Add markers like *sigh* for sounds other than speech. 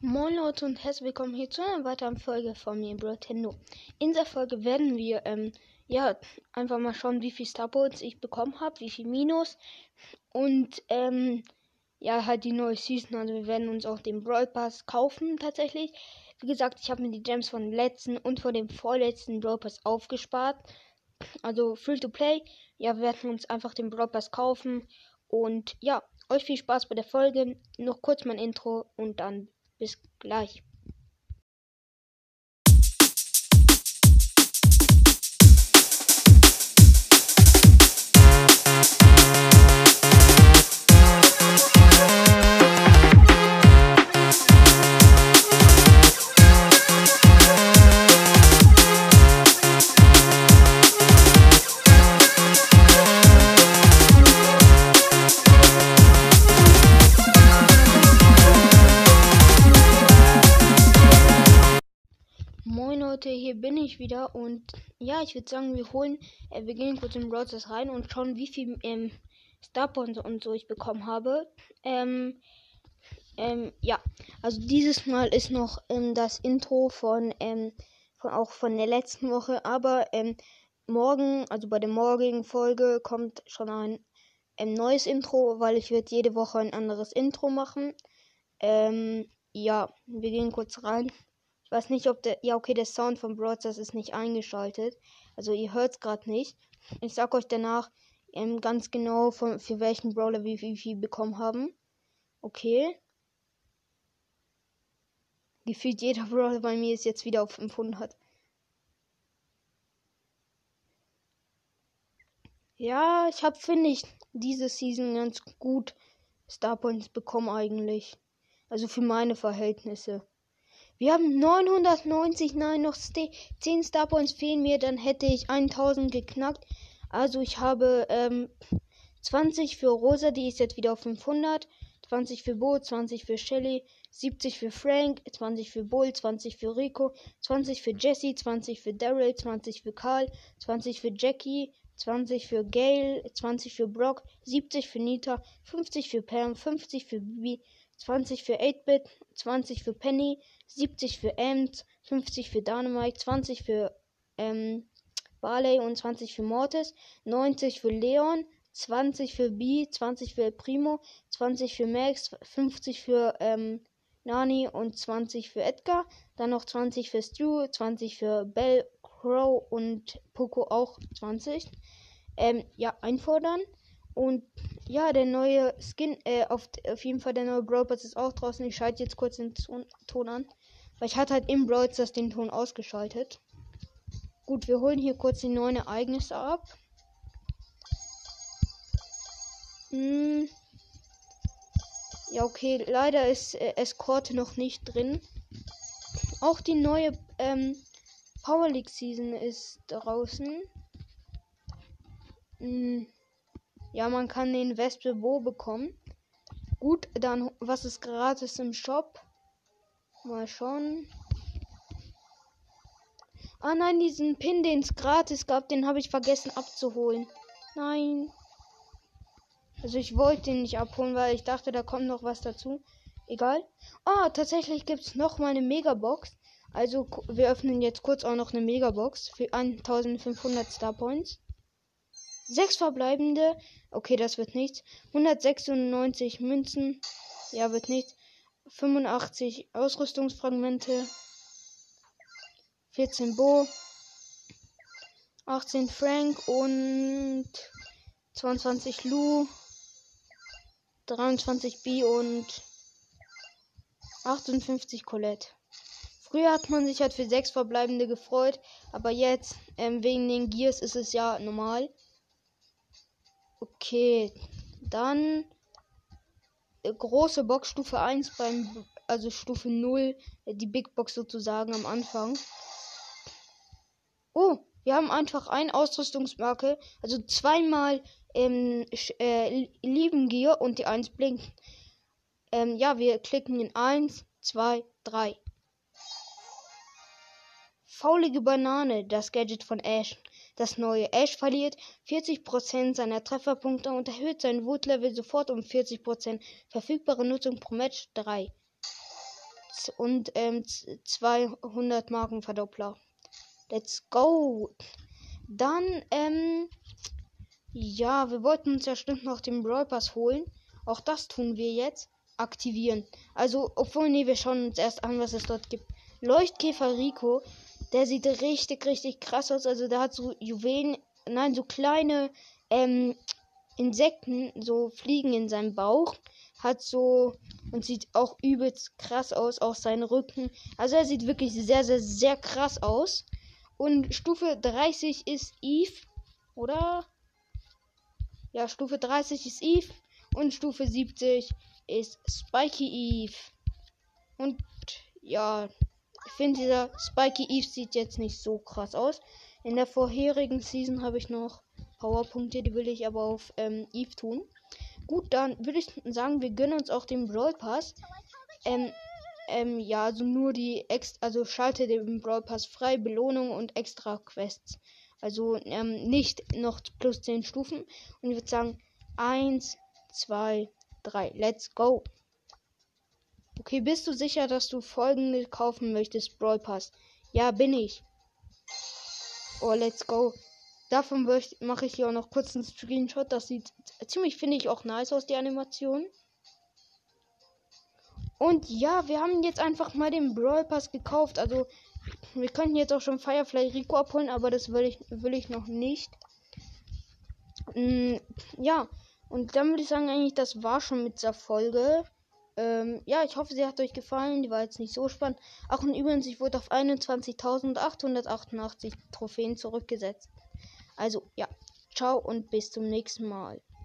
Moin Leute und herzlich willkommen hier zu einer weiteren Folge von mir, Nintendo. In dieser Folge werden wir ähm, ja einfach mal schauen, wie viel Starpoints ich bekommen habe, wie viel Minus und ähm, ja halt die neue Season. Also wir werden uns auch den Brawl Pass kaufen tatsächlich. Wie gesagt, ich habe mir die Gems von dem letzten und von dem vorletzten Brawl Pass aufgespart. Also free to play. Ja, wir werden uns einfach den Brawl Pass kaufen und ja, euch viel Spaß bei der Folge. Noch kurz mein Intro und dann bis gleich. Wieder und ja, ich würde sagen, wir holen, äh, wir gehen kurz in Browsers rein und schauen, wie viel ähm, Starpoints und so ich bekommen habe. Ähm, ähm, ja, also dieses Mal ist noch ähm, das Intro von, ähm, von auch von der letzten Woche, aber ähm, morgen, also bei der morgigen Folge kommt schon ein ähm, neues Intro, weil ich werde jede Woche ein anderes Intro machen. Ähm, ja, wir gehen kurz rein. Ich weiß nicht, ob der. Ja, okay, der Sound von Broadcast ist nicht eingeschaltet. Also ihr hört es gerade nicht. Ich sag euch danach ähm, ganz genau, von, für welchen Brawler wir wie viel bekommen haben. Okay. Gefühlt jeder *laughs* Brawler bei mir ist jetzt wieder auf 500. Ja, ich habe, finde ich, diese Season ganz gut Starpoints bekommen eigentlich. Also für meine Verhältnisse. Wir haben 990, nein, noch 10 Starpoints fehlen mir, dann hätte ich 1000 geknackt. Also ich habe ähm, 20 für Rosa, die ist jetzt wieder auf 500. 20 für Bo, 20 für Shelly, 70 für Frank, 20 für Bull, 20 für Rico, 20 für Jesse, 20 für Daryl, 20 für Karl, 20 für Jackie, 20 für Gail, 20 für Brock, 70 für Nita, 50 für Pam, 50 für Bibi, 20 für 8-Bit, 20 für Penny, 70 für Ems, 50 für Dynamite, 20 für ähm, Barley und 20 für Mortis, 90 für Leon, 20 für B, 20 für Primo, 20 für Max, 50 für ähm, Nani und 20 für Edgar, dann noch 20 für Stu, 20 für Bell, Crow und Poco auch 20. Ähm, ja, einfordern. Und ja, der neue Skin, äh, auf, auf jeden Fall der neue Brawl Pass ist auch draußen. Ich schalte jetzt kurz den Ton, an. Weil ich hatte halt im Brawl den Ton ausgeschaltet. Gut, wir holen hier kurz die neuen Ereignisse ab. Hm. Ja, okay, leider ist äh, Escort noch nicht drin. Auch die neue ähm, Power League Season ist draußen. Hm. Ja, man kann den Wespe Bo bekommen. Gut, dann was ist gratis im Shop? Mal schauen. Ah nein, diesen Pin, den es gratis gab, den habe ich vergessen abzuholen. Nein. Also ich wollte den nicht abholen, weil ich dachte, da kommt noch was dazu. Egal. Ah, tatsächlich gibt es noch mal eine Megabox. Also wir öffnen jetzt kurz auch noch eine Megabox für 1500 Star Points. Sechs verbleibende. Okay, das wird nichts. 196 Münzen. Ja, wird nichts. 85 Ausrüstungsfragmente. 14 Bo. 18 Frank und 22 Lu. 23 B und 58 Colette. Früher hat man sich halt für sechs verbleibende gefreut, aber jetzt, ähm, wegen den Gears, ist es ja normal. Okay, dann äh, große Box Stufe 1 beim also Stufe 0, äh, die Big Box sozusagen am Anfang. Oh, wir haben einfach ein Ausrüstungsmarke, also zweimal ähm, äh, lieben Gear und die 1 blinkt. Ähm, ja, wir klicken in 1, 2, 3. Faulige Banane, das Gadget von Ash. Das neue Ash verliert 40% seiner Trefferpunkte und erhöht sein Wutlevel sofort um 40%. Verfügbare Nutzung pro Match 3. Max und ähm, 200 Markenverdoppler. Let's go. Dann, ähm, ja, wir wollten uns ja stimmt noch den Brawl Pass holen. Auch das tun wir jetzt. Aktivieren. Also, obwohl, nee, wir schauen uns erst an, was es dort gibt. Leuchtkäfer Rico, der sieht richtig, richtig krass aus. Also, der hat so Juwelen, nein, so kleine, ähm, Insekten, so Fliegen in seinem Bauch. Hat so und sieht auch übelst krass aus, auch sein Rücken. Also er sieht wirklich sehr, sehr, sehr krass aus. Und Stufe 30 ist Eve, oder? Ja, Stufe 30 ist Eve und Stufe 70 ist Spiky Eve. Und ja, ich finde dieser Spiky Eve sieht jetzt nicht so krass aus. In der vorherigen Season habe ich noch Powerpunkte, die will ich aber auf ähm, Eve tun. Gut, dann würde ich sagen, wir gönnen uns auch den Brawl Pass. Ähm, ähm, ja, also nur die Ex also schalte den Brawl Pass frei, Belohnung und extra Quests. Also ähm, nicht noch plus 10 Stufen. Und ich würde sagen, 1, 2, 3, let's go. Okay, bist du sicher, dass du folgende kaufen möchtest, Brawl Pass? Ja, bin ich. Oh, let's go. Davon mache ich hier auch noch kurz einen Screenshot. Das sieht ziemlich, finde ich, auch nice aus, die Animation. Und ja, wir haben jetzt einfach mal den Brawl Pass gekauft. Also, wir könnten jetzt auch schon Firefly Rico abholen, aber das will ich, will ich noch nicht. Mm, ja, und dann würde ich sagen, eigentlich, das war schon mit dieser Folge. Ähm, ja, ich hoffe, sie hat euch gefallen. Die war jetzt nicht so spannend. Ach, und übrigens, ich wurde auf 21.888 Trophäen zurückgesetzt. Also, ja, ciao und bis zum nächsten Mal.